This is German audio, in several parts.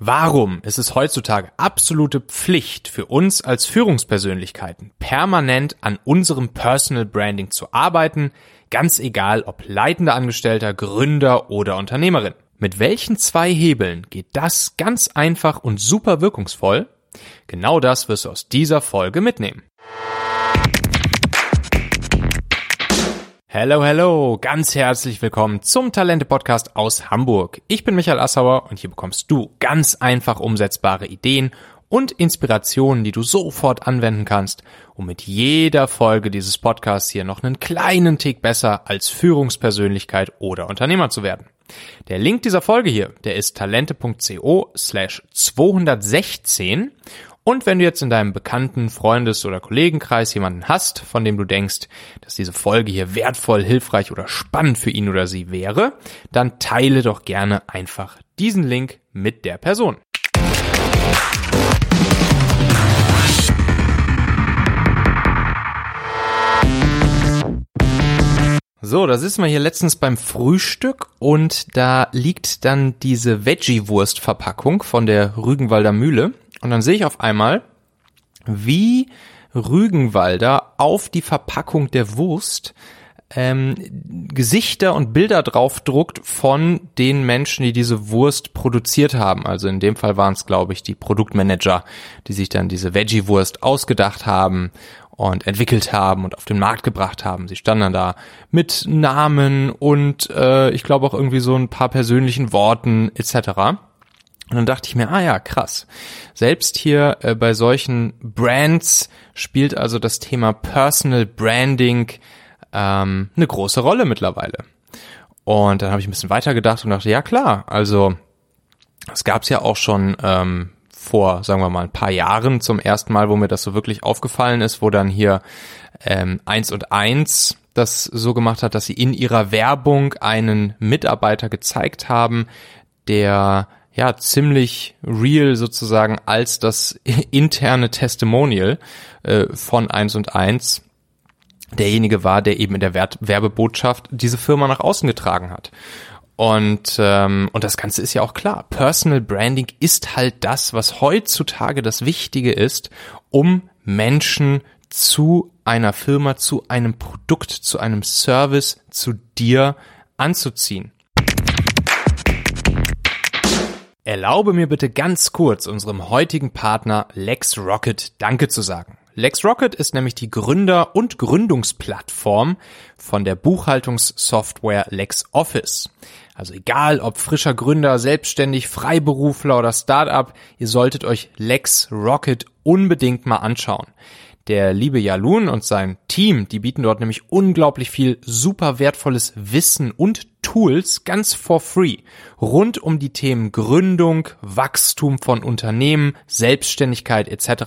Warum ist es heutzutage absolute Pflicht für uns als Führungspersönlichkeiten, permanent an unserem Personal Branding zu arbeiten, ganz egal ob leitender Angestellter, Gründer oder Unternehmerin? Mit welchen zwei Hebeln geht das ganz einfach und super wirkungsvoll? Genau das wirst du aus dieser Folge mitnehmen. Hello, hello, ganz herzlich willkommen zum Talente Podcast aus Hamburg. Ich bin Michael Assauer und hier bekommst du ganz einfach umsetzbare Ideen und Inspirationen, die du sofort anwenden kannst, um mit jeder Folge dieses Podcasts hier noch einen kleinen Tick besser als Führungspersönlichkeit oder Unternehmer zu werden. Der Link dieser Folge hier, der ist talente.co slash 216 und wenn du jetzt in deinem bekannten Freundes- oder Kollegenkreis jemanden hast, von dem du denkst, dass diese Folge hier wertvoll, hilfreich oder spannend für ihn oder sie wäre, dann teile doch gerne einfach diesen Link mit der Person. So, da sitzen wir hier letztens beim Frühstück und da liegt dann diese Veggie-Wurst-Verpackung von der Rügenwalder Mühle und dann sehe ich auf einmal, wie Rügenwalder auf die Verpackung der Wurst ähm, Gesichter und Bilder draufdruckt von den Menschen, die diese Wurst produziert haben. Also in dem Fall waren es, glaube ich, die Produktmanager, die sich dann diese Veggie-Wurst ausgedacht haben und entwickelt haben und auf den Markt gebracht haben. Sie standen dann da mit Namen und äh, ich glaube auch irgendwie so ein paar persönlichen Worten etc. Und dann dachte ich mir, ah ja, krass. Selbst hier äh, bei solchen Brands spielt also das Thema Personal Branding ähm, eine große Rolle mittlerweile. Und dann habe ich ein bisschen weitergedacht und dachte, ja klar, also es gab es ja auch schon ähm, vor, sagen wir mal, ein paar Jahren zum ersten Mal, wo mir das so wirklich aufgefallen ist, wo dann hier ähm, eins und eins das so gemacht hat, dass sie in ihrer Werbung einen Mitarbeiter gezeigt haben, der ja ziemlich real sozusagen als das interne Testimonial äh, von eins und eins derjenige war, der eben in der Werbebotschaft diese Firma nach außen getragen hat. Und, ähm, und das Ganze ist ja auch klar. Personal Branding ist halt das, was heutzutage das Wichtige ist, um Menschen zu einer Firma, zu einem Produkt, zu einem Service, zu dir anzuziehen. Erlaube mir bitte ganz kurz unserem heutigen Partner LexRocket Danke zu sagen. LexRocket ist nämlich die Gründer- und Gründungsplattform von der Buchhaltungssoftware LexOffice. Also egal ob frischer Gründer, selbstständig, Freiberufler oder Startup, ihr solltet euch LexRocket unbedingt mal anschauen. Der liebe Jalun und sein Team, die bieten dort nämlich unglaublich viel super wertvolles Wissen und Tools ganz for free rund um die Themen Gründung, Wachstum von Unternehmen, Selbstständigkeit etc.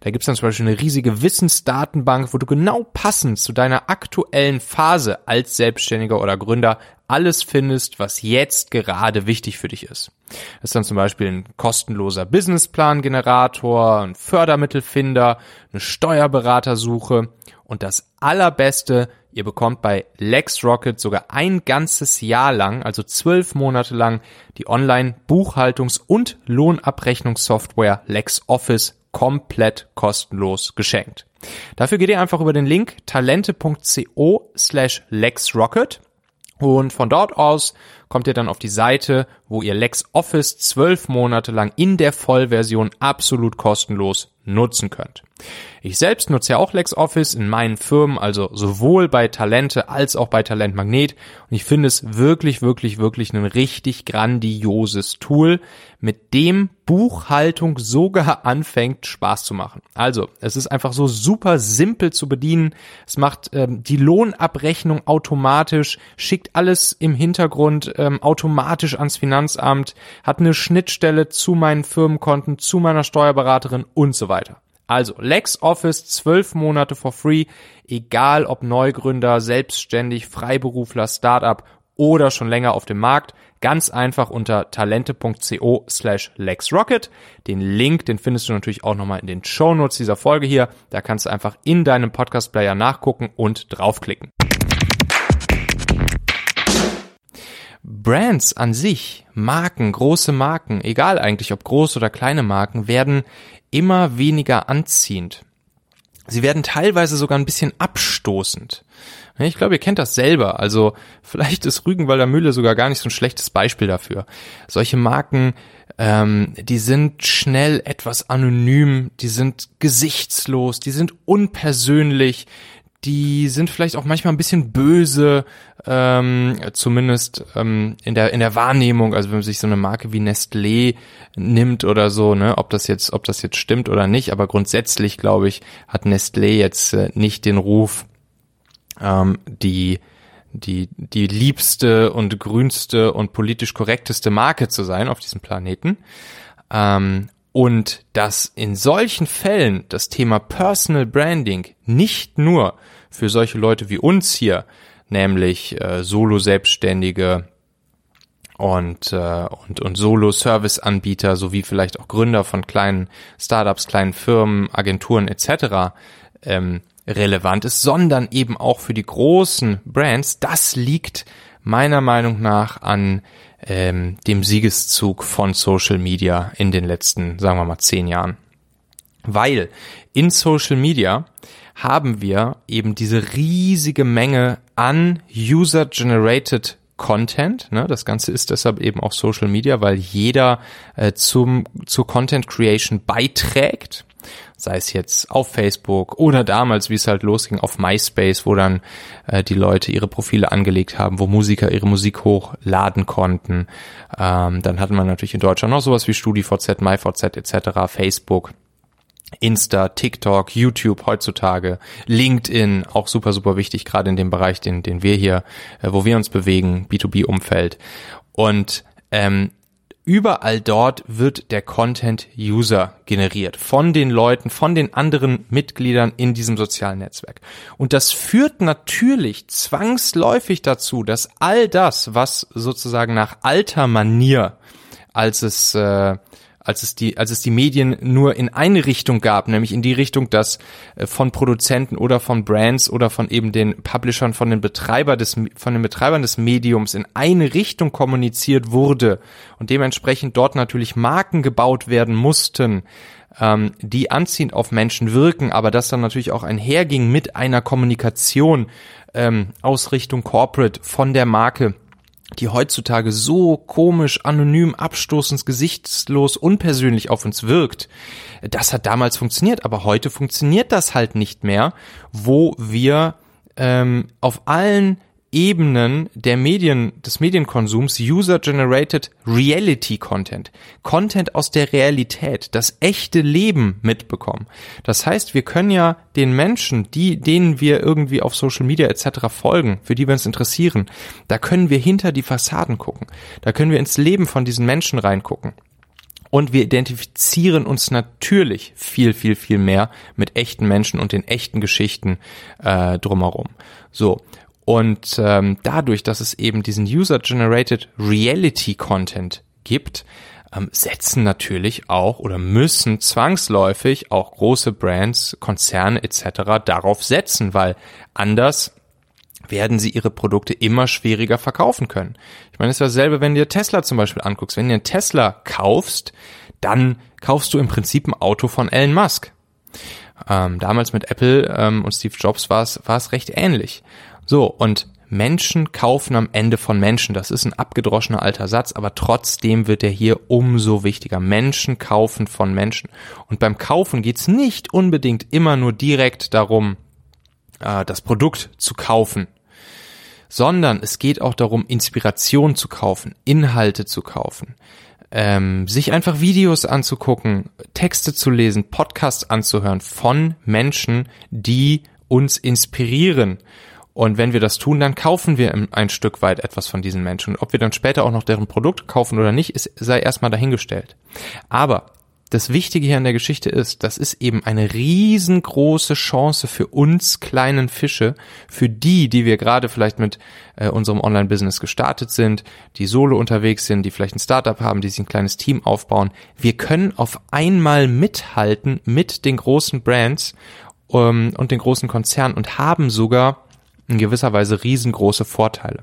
Da gibt's dann zum Beispiel eine riesige Wissensdatenbank, wo du genau passend zu deiner aktuellen Phase als Selbstständiger oder Gründer alles findest, was jetzt gerade wichtig für dich ist. Das ist dann zum Beispiel ein kostenloser Businessplan-Generator, ein Fördermittelfinder, eine Steuerberatersuche und das allerbeste, ihr bekommt bei LexRocket sogar ein ganzes Jahr lang, also zwölf Monate lang, die Online-Buchhaltungs- und Lohnabrechnungssoftware LexOffice komplett kostenlos geschenkt. Dafür geht ihr einfach über den Link talente.co slash LexRocket und von dort aus kommt ihr dann auf die Seite, wo ihr LexOffice zwölf Monate lang in der Vollversion absolut kostenlos nutzen könnt. Ich selbst nutze ja auch LexOffice in meinen Firmen, also sowohl bei Talente als auch bei Talent. Und ich finde es wirklich, wirklich, wirklich ein richtig grandioses Tool, mit dem Buchhaltung sogar anfängt Spaß zu machen. Also, es ist einfach so super simpel zu bedienen. Es macht ähm, die Lohnabrechnung automatisch, schickt alles im Hintergrund ähm, automatisch ans Finanzamt, hat eine Schnittstelle zu meinen Firmenkonten, zu meiner Steuerberaterin und so weiter. Also LexOffice zwölf Monate for free, egal ob Neugründer, selbstständig, Freiberufler, Startup oder schon länger auf dem Markt. Ganz einfach unter talente.co slash LexRocket. Den Link, den findest du natürlich auch nochmal in den Show Notes dieser Folge hier. Da kannst du einfach in deinem Podcast-Player nachgucken und draufklicken. Brands an sich, Marken, große Marken, egal eigentlich ob groß oder kleine Marken, werden immer weniger anziehend. Sie werden teilweise sogar ein bisschen abstoßend. Ich glaube, ihr kennt das selber. Also vielleicht ist Rügenwalder Mühle sogar gar nicht so ein schlechtes Beispiel dafür. Solche Marken, ähm, die sind schnell etwas anonym, die sind gesichtslos, die sind unpersönlich, die sind vielleicht auch manchmal ein bisschen böse, ähm, zumindest ähm, in der in der Wahrnehmung. Also wenn man sich so eine Marke wie Nestlé nimmt oder so, ne, ob das jetzt ob das jetzt stimmt oder nicht, aber grundsätzlich glaube ich hat Nestlé jetzt äh, nicht den Ruf, ähm, die die die liebste und grünste und politisch korrekteste Marke zu sein auf diesem Planeten. Ähm, und dass in solchen Fällen das Thema Personal Branding nicht nur für solche Leute wie uns hier, nämlich äh, Solo-Selbstständige und, äh, und, und Solo-Service-Anbieter sowie vielleicht auch Gründer von kleinen Startups, kleinen Firmen, Agenturen etc. Ähm, relevant ist, sondern eben auch für die großen Brands. Das liegt meiner Meinung nach an ähm, dem Siegeszug von Social Media in den letzten, sagen wir mal, zehn Jahren. Weil in Social Media haben wir eben diese riesige Menge an User-Generated Content. Ne? Das Ganze ist deshalb eben auch Social Media, weil jeder äh, zum, zur Content Creation beiträgt. Sei es jetzt auf Facebook oder damals, wie es halt losging, auf MySpace, wo dann äh, die Leute ihre Profile angelegt haben, wo Musiker ihre Musik hochladen konnten. Ähm, dann hatten wir natürlich in Deutschland noch sowas wie StudiVZ, MyVZ etc., Facebook. Insta, TikTok, YouTube heutzutage, LinkedIn, auch super, super wichtig, gerade in dem Bereich, den, den wir hier, äh, wo wir uns bewegen, B2B-Umfeld. Und ähm, überall dort wird der Content User generiert von den Leuten, von den anderen Mitgliedern in diesem sozialen Netzwerk. Und das führt natürlich zwangsläufig dazu, dass all das, was sozusagen nach alter Manier, als es äh, als es die, als es die Medien nur in eine Richtung gab, nämlich in die Richtung, dass äh, von Produzenten oder von Brands oder von eben den Publishern, von den Betreiber des, von den Betreibern des Mediums in eine Richtung kommuniziert wurde und dementsprechend dort natürlich Marken gebaut werden mussten, ähm, die anziehend auf Menschen wirken, aber das dann natürlich auch einherging mit einer Kommunikation ähm, aus Richtung Corporate von der Marke die heutzutage so komisch, anonym, abstoßend, gesichtslos, unpersönlich auf uns wirkt, das hat damals funktioniert, aber heute funktioniert das halt nicht mehr, wo wir ähm, auf allen Ebenen der Medien, des Medienkonsums User-Generated Reality Content. Content aus der Realität, das echte Leben mitbekommen. Das heißt, wir können ja den Menschen, die, denen wir irgendwie auf Social Media etc. folgen, für die wir uns interessieren, da können wir hinter die Fassaden gucken. Da können wir ins Leben von diesen Menschen reingucken. Und wir identifizieren uns natürlich viel, viel, viel mehr mit echten Menschen und den echten Geschichten äh, drumherum. So, und ähm, dadurch, dass es eben diesen User-Generated Reality Content gibt, ähm, setzen natürlich auch oder müssen zwangsläufig auch große Brands, Konzerne etc. darauf setzen, weil anders werden sie ihre Produkte immer schwieriger verkaufen können. Ich meine, es ist dasselbe, wenn du dir Tesla zum Beispiel anguckst. Wenn du einen Tesla kaufst, dann kaufst du im Prinzip ein Auto von Elon Musk. Ähm, damals mit Apple ähm, und Steve Jobs war es war es recht ähnlich. So, und Menschen kaufen am Ende von Menschen. Das ist ein abgedroschener alter Satz, aber trotzdem wird er hier umso wichtiger. Menschen kaufen von Menschen. Und beim Kaufen geht's nicht unbedingt immer nur direkt darum, äh, das Produkt zu kaufen, sondern es geht auch darum, Inspiration zu kaufen, Inhalte zu kaufen, ähm, sich einfach Videos anzugucken, Texte zu lesen, Podcasts anzuhören von Menschen, die uns inspirieren und wenn wir das tun, dann kaufen wir ein Stück weit etwas von diesen Menschen. Und ob wir dann später auch noch deren Produkt kaufen oder nicht, ist, sei erstmal dahingestellt. Aber das Wichtige hier an der Geschichte ist, das ist eben eine riesengroße Chance für uns kleinen Fische, für die, die wir gerade vielleicht mit äh, unserem Online-Business gestartet sind, die solo unterwegs sind, die vielleicht ein Startup haben, die sich ein kleines Team aufbauen. Wir können auf einmal mithalten mit den großen Brands ähm, und den großen Konzernen und haben sogar in gewisser Weise riesengroße Vorteile.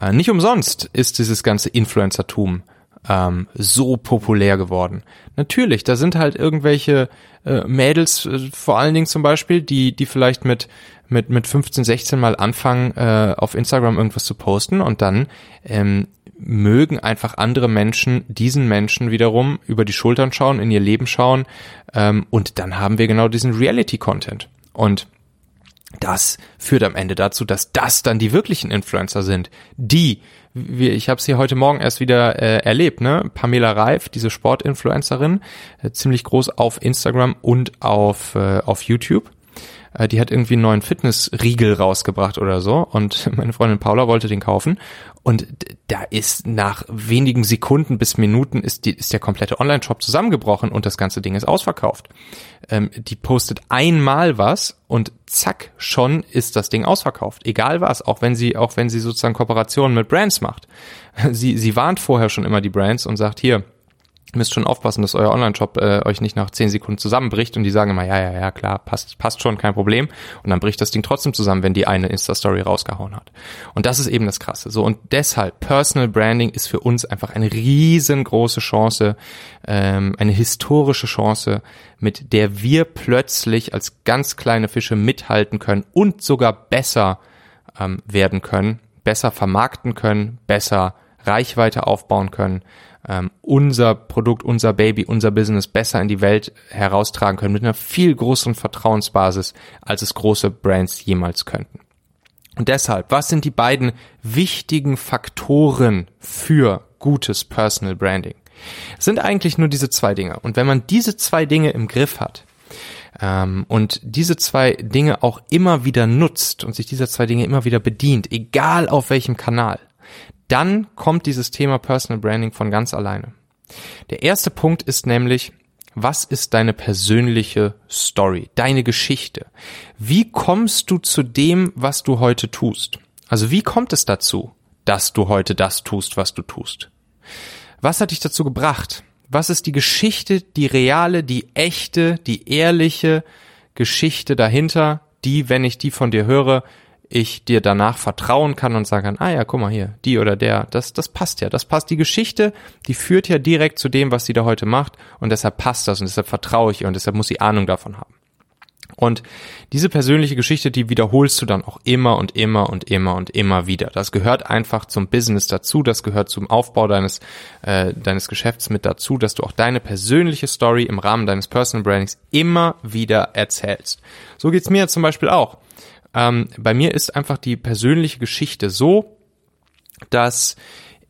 Äh, nicht umsonst ist dieses ganze Influencertum ähm, so populär geworden. Natürlich, da sind halt irgendwelche äh, Mädels, äh, vor allen Dingen zum Beispiel, die, die vielleicht mit mit mit 15, 16 mal anfangen, äh, auf Instagram irgendwas zu posten und dann ähm, mögen einfach andere Menschen diesen Menschen wiederum über die Schultern schauen, in ihr Leben schauen ähm, und dann haben wir genau diesen Reality-Content. Und das führt am Ende dazu, dass das dann die wirklichen Influencer sind, die wir, ich habe sie heute Morgen erst wieder äh, erlebt, ne? Pamela Reif, diese Sportinfluencerin, äh, ziemlich groß auf Instagram und auf äh, auf YouTube. Äh, die hat irgendwie einen neuen Fitnessriegel rausgebracht oder so und meine Freundin Paula wollte den kaufen und da ist nach wenigen Sekunden bis Minuten ist, die, ist der komplette Online-Shop zusammengebrochen und das ganze Ding ist ausverkauft. Ähm, die postet einmal was und zack, schon ist das Ding ausverkauft. Egal was, auch wenn sie, auch wenn sie sozusagen Kooperationen mit Brands macht. Sie, sie warnt vorher schon immer die Brands und sagt, hier, müsst schon aufpassen, dass euer Online-Shop äh, euch nicht nach zehn Sekunden zusammenbricht und die sagen immer, ja, ja, ja, klar, passt, passt schon, kein Problem. Und dann bricht das Ding trotzdem zusammen, wenn die eine Insta-Story rausgehauen hat. Und das ist eben das Krasse. So, und deshalb, Personal Branding ist für uns einfach eine riesengroße Chance, ähm, eine historische Chance, mit der wir plötzlich als ganz kleine Fische mithalten können und sogar besser ähm, werden können, besser vermarkten können, besser Reichweite aufbauen können ähm, unser Produkt, unser Baby, unser Business besser in die Welt heraustragen können mit einer viel größeren Vertrauensbasis, als es große Brands jemals könnten. Und deshalb, was sind die beiden wichtigen Faktoren für gutes Personal Branding? Es sind eigentlich nur diese zwei Dinge. Und wenn man diese zwei Dinge im Griff hat, ähm, und diese zwei Dinge auch immer wieder nutzt und sich dieser zwei Dinge immer wieder bedient, egal auf welchem Kanal, dann kommt dieses Thema Personal Branding von ganz alleine. Der erste Punkt ist nämlich, was ist deine persönliche Story, deine Geschichte? Wie kommst du zu dem, was du heute tust? Also wie kommt es dazu, dass du heute das tust, was du tust? Was hat dich dazu gebracht? Was ist die Geschichte, die reale, die echte, die ehrliche Geschichte dahinter, die, wenn ich die von dir höre, ich dir danach vertrauen kann und sagen kann, ah ja, guck mal hier, die oder der, das, das passt ja, das passt. Die Geschichte, die führt ja direkt zu dem, was sie da heute macht und deshalb passt das und deshalb vertraue ich ihr und deshalb muss sie Ahnung davon haben. Und diese persönliche Geschichte, die wiederholst du dann auch immer und immer und immer und immer wieder. Das gehört einfach zum Business dazu, das gehört zum Aufbau deines, äh, deines Geschäfts mit dazu, dass du auch deine persönliche Story im Rahmen deines Personal Brandings immer wieder erzählst. So geht's mir zum Beispiel auch. Ähm, bei mir ist einfach die persönliche Geschichte so, dass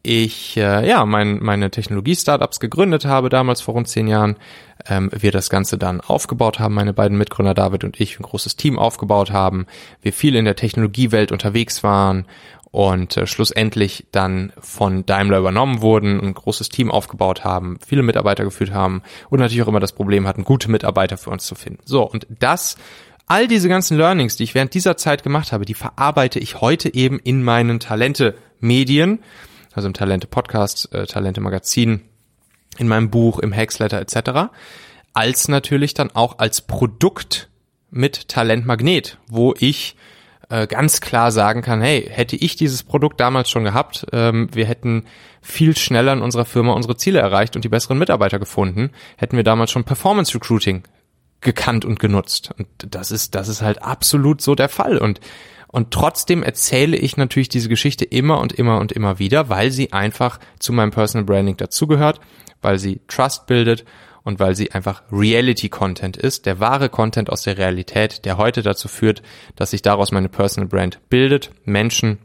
ich äh, ja mein, meine Technologie-Startups gegründet habe, damals vor rund zehn Jahren. Ähm, wir das Ganze dann aufgebaut haben, meine beiden Mitgründer David und ich, ein großes Team aufgebaut haben. Wir viel in der Technologiewelt unterwegs waren und äh, schlussendlich dann von Daimler übernommen wurden, ein großes Team aufgebaut haben, viele Mitarbeiter geführt haben und natürlich auch immer das Problem hatten, gute Mitarbeiter für uns zu finden. So, und das all diese ganzen Learnings, die ich während dieser Zeit gemacht habe, die verarbeite ich heute eben in meinen Talente-Medien, also im Talente-Podcast, äh, Talente-Magazin, in meinem Buch, im Hacksletter etc., als natürlich dann auch als Produkt mit Talentmagnet, wo ich äh, ganz klar sagen kann, hey, hätte ich dieses Produkt damals schon gehabt, ähm, wir hätten viel schneller in unserer Firma unsere Ziele erreicht und die besseren Mitarbeiter gefunden, hätten wir damals schon Performance Recruiting gekannt und genutzt. Und das ist, das ist halt absolut so der Fall. Und, und trotzdem erzähle ich natürlich diese Geschichte immer und immer und immer wieder, weil sie einfach zu meinem Personal Branding dazugehört, weil sie Trust bildet und weil sie einfach Reality Content ist, der wahre Content aus der Realität, der heute dazu führt, dass sich daraus meine Personal Brand bildet, Menschen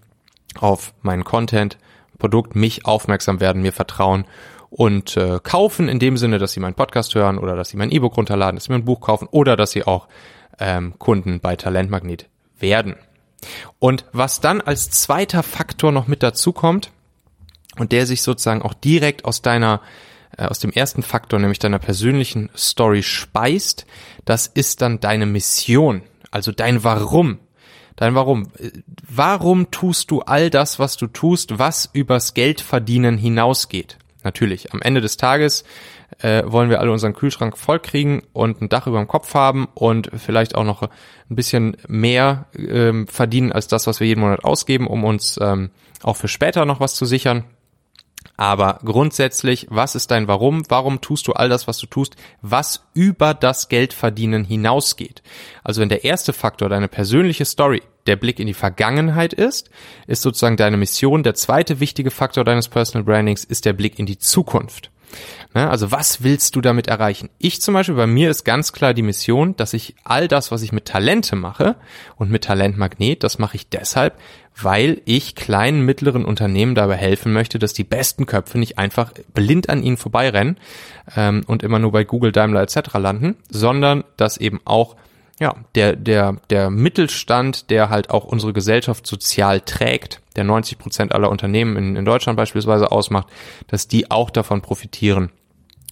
auf meinen Content, Produkt, mich aufmerksam werden, mir vertrauen und äh, kaufen in dem Sinne, dass sie meinen Podcast hören oder dass sie mein E-Book runterladen, dass sie mein Buch kaufen oder dass sie auch ähm, Kunden bei Talentmagnet werden. Und was dann als zweiter Faktor noch mit dazu kommt und der sich sozusagen auch direkt aus deiner äh, aus dem ersten Faktor, nämlich deiner persönlichen Story speist, das ist dann deine Mission, also dein Warum. Dein Warum. Warum tust du all das, was du tust, was übers Geldverdienen hinausgeht? Natürlich, am Ende des Tages äh, wollen wir alle unseren Kühlschrank voll kriegen und ein Dach über dem Kopf haben und vielleicht auch noch ein bisschen mehr ähm, verdienen als das, was wir jeden Monat ausgeben, um uns ähm, auch für später noch was zu sichern. Aber grundsätzlich, was ist dein Warum? Warum tust du all das, was du tust, was über das Geldverdienen hinausgeht? Also wenn der erste Faktor deine persönliche Story, der Blick in die Vergangenheit ist, ist sozusagen deine Mission. Der zweite wichtige Faktor deines Personal Brandings ist der Blick in die Zukunft. Ne? Also was willst du damit erreichen? Ich zum Beispiel, bei mir ist ganz klar die Mission, dass ich all das, was ich mit Talente mache und mit Talentmagnet, das mache ich deshalb, weil ich kleinen, mittleren Unternehmen dabei helfen möchte, dass die besten Köpfe nicht einfach blind an ihnen vorbeirennen ähm, und immer nur bei Google, Daimler etc. landen, sondern dass eben auch ja, der, der, der Mittelstand, der halt auch unsere Gesellschaft sozial trägt, der 90 Prozent aller Unternehmen in, in Deutschland beispielsweise ausmacht, dass die auch davon profitieren,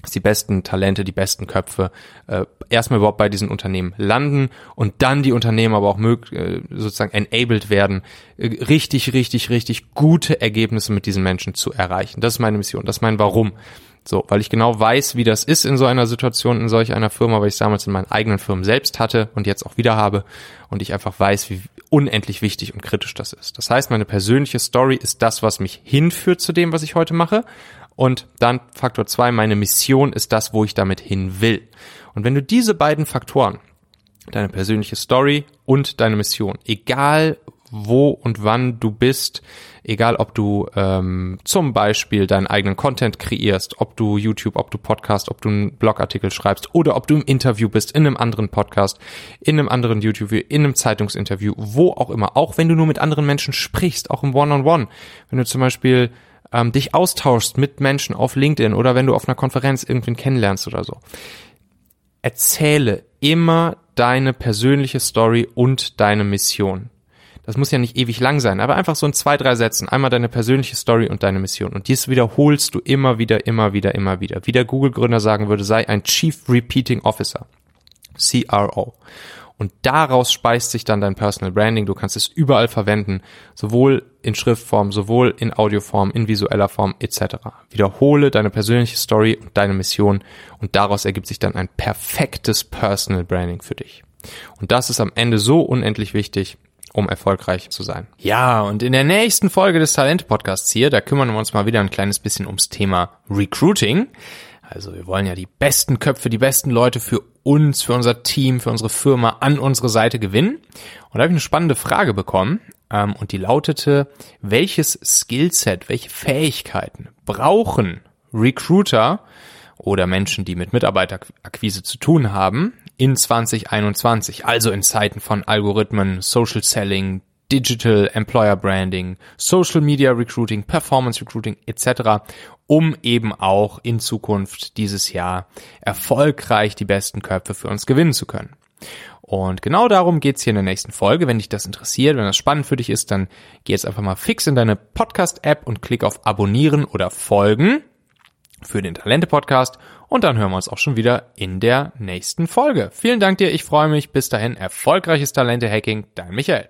dass die besten Talente, die besten Köpfe äh, erstmal überhaupt bei diesen Unternehmen landen und dann die Unternehmen aber auch mög äh, sozusagen enabled werden, äh, richtig, richtig, richtig gute Ergebnisse mit diesen Menschen zu erreichen. Das ist meine Mission, das ist mein Warum. So, weil ich genau weiß, wie das ist in so einer Situation, in solch einer Firma, weil ich es damals in meinen eigenen Firmen selbst hatte und jetzt auch wieder habe und ich einfach weiß, wie unendlich wichtig und kritisch das ist. Das heißt, meine persönliche Story ist das, was mich hinführt zu dem, was ich heute mache und dann Faktor zwei, meine Mission ist das, wo ich damit hin will. Und wenn du diese beiden Faktoren, deine persönliche Story und deine Mission, egal wo und wann du bist, egal ob du ähm, zum Beispiel deinen eigenen Content kreierst, ob du YouTube, ob du Podcast, ob du einen Blogartikel schreibst oder ob du im Interview bist, in einem anderen Podcast, in einem anderen YouTube, in einem Zeitungsinterview, wo auch immer, auch wenn du nur mit anderen Menschen sprichst, auch im One-on-One, -on -One, wenn du zum Beispiel ähm, dich austauschst mit Menschen auf LinkedIn oder wenn du auf einer Konferenz irgendwen kennenlernst oder so. Erzähle immer deine persönliche Story und deine Mission. Das muss ja nicht ewig lang sein, aber einfach so in zwei, drei Sätzen. Einmal deine persönliche Story und deine Mission. Und dies wiederholst du immer wieder, immer wieder, immer wieder. Wie der Google-Gründer sagen würde, sei ein Chief Repeating Officer. CRO. Und daraus speist sich dann dein Personal Branding. Du kannst es überall verwenden, sowohl in Schriftform, sowohl in Audioform, in visueller Form etc. Wiederhole deine persönliche Story und deine Mission und daraus ergibt sich dann ein perfektes Personal Branding für dich. Und das ist am Ende so unendlich wichtig, um erfolgreich zu sein. Ja, und in der nächsten Folge des Talent Podcasts hier, da kümmern wir uns mal wieder ein kleines bisschen ums Thema Recruiting. Also wir wollen ja die besten Köpfe, die besten Leute für uns, für unser Team, für unsere Firma an unsere Seite gewinnen. Und da habe ich eine spannende Frage bekommen ähm, und die lautete, welches Skillset, welche Fähigkeiten brauchen Recruiter oder Menschen, die mit Mitarbeiterakquise zu tun haben, in 2021, also in Zeiten von Algorithmen, Social Selling, Digital Employer Branding, Social Media Recruiting, Performance Recruiting etc., um eben auch in Zukunft dieses Jahr erfolgreich die besten Köpfe für uns gewinnen zu können. Und genau darum geht's hier in der nächsten Folge. Wenn dich das interessiert, wenn das spannend für dich ist, dann geh jetzt einfach mal fix in deine Podcast-App und klick auf Abonnieren oder Folgen für den Talente-Podcast und dann hören wir uns auch schon wieder in der nächsten Folge. Vielen Dank dir, ich freue mich. Bis dahin, erfolgreiches Talente-Hacking, dein Michael.